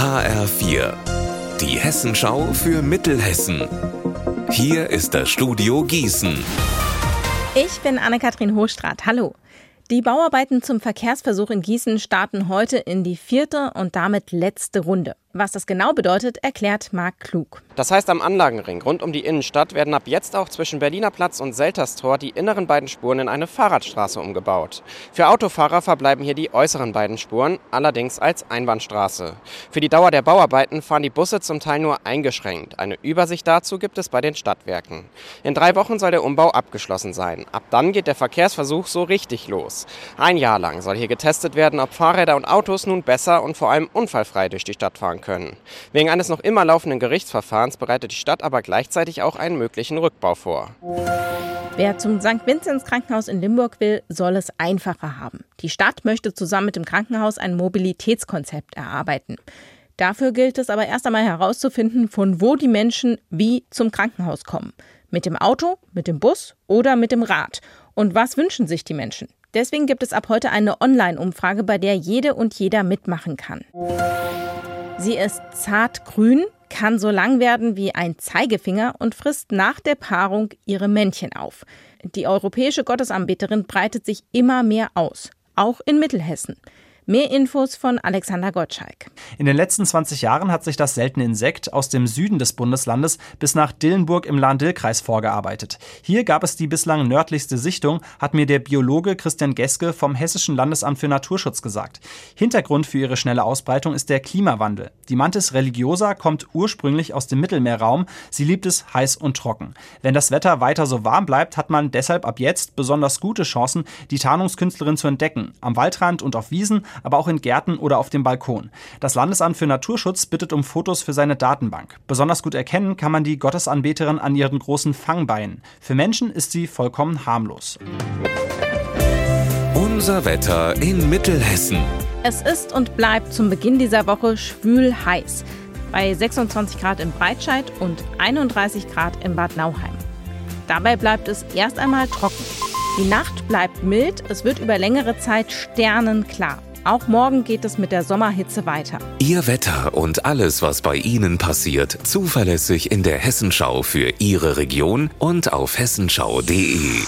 HR4, die Hessenschau für Mittelhessen. Hier ist das Studio Gießen. Ich bin Anne-Kathrin Hochstrat. Hallo. Die Bauarbeiten zum Verkehrsversuch in Gießen starten heute in die vierte und damit letzte Runde. Was das genau bedeutet, erklärt Marc Klug. Das heißt, am Anlagenring rund um die Innenstadt werden ab jetzt auch zwischen Berliner Platz und Selterstor die inneren beiden Spuren in eine Fahrradstraße umgebaut. Für Autofahrer verbleiben hier die äußeren beiden Spuren, allerdings als Einbahnstraße. Für die Dauer der Bauarbeiten fahren die Busse zum Teil nur eingeschränkt. Eine Übersicht dazu gibt es bei den Stadtwerken. In drei Wochen soll der Umbau abgeschlossen sein. Ab dann geht der Verkehrsversuch so richtig los. Ein Jahr lang soll hier getestet werden, ob Fahrräder und Autos nun besser und vor allem unfallfrei durch die Stadt fahren können. Wegen eines noch immer laufenden Gerichtsverfahrens bereitet die Stadt aber gleichzeitig auch einen möglichen Rückbau vor. Wer zum St. Vinzenz Krankenhaus in Limburg will, soll es einfacher haben. Die Stadt möchte zusammen mit dem Krankenhaus ein Mobilitätskonzept erarbeiten. Dafür gilt es aber erst einmal herauszufinden, von wo die Menschen wie zum Krankenhaus kommen. Mit dem Auto, mit dem Bus oder mit dem Rad. Und was wünschen sich die Menschen? Deswegen gibt es ab heute eine Online-Umfrage, bei der jede und jeder mitmachen kann. Sie ist zartgrün, kann so lang werden wie ein Zeigefinger und frisst nach der Paarung ihre Männchen auf. Die europäische Gottesanbeterin breitet sich immer mehr aus, auch in Mittelhessen. Mehr Infos von Alexander Gottschalk. In den letzten 20 Jahren hat sich das seltene Insekt aus dem Süden des Bundeslandes bis nach Dillenburg im Lahn-Dill-Kreis vorgearbeitet. Hier gab es die bislang nördlichste Sichtung, hat mir der Biologe Christian Geske vom Hessischen Landesamt für Naturschutz gesagt. Hintergrund für ihre schnelle Ausbreitung ist der Klimawandel. Die Mantis religiosa kommt ursprünglich aus dem Mittelmeerraum. Sie liebt es heiß und trocken. Wenn das Wetter weiter so warm bleibt, hat man deshalb ab jetzt besonders gute Chancen, die Tarnungskünstlerin zu entdecken. Am Waldrand und auf Wiesen, aber auch in Gärten oder auf dem Balkon. Das Landesamt für Naturschutz bittet um Fotos für seine Datenbank. Besonders gut erkennen kann man die Gottesanbeterin an ihren großen Fangbeinen. Für Menschen ist sie vollkommen harmlos. Unser Wetter in Mittelhessen. Es ist und bleibt zum Beginn dieser Woche schwül heiß. Bei 26 Grad in Breitscheid und 31 Grad in Bad Nauheim. Dabei bleibt es erst einmal trocken. Die Nacht bleibt mild, es wird über längere Zeit sternenklar. Auch morgen geht es mit der Sommerhitze weiter. Ihr Wetter und alles, was bei Ihnen passiert, zuverlässig in der Hessenschau für Ihre Region und auf hessenschau.de.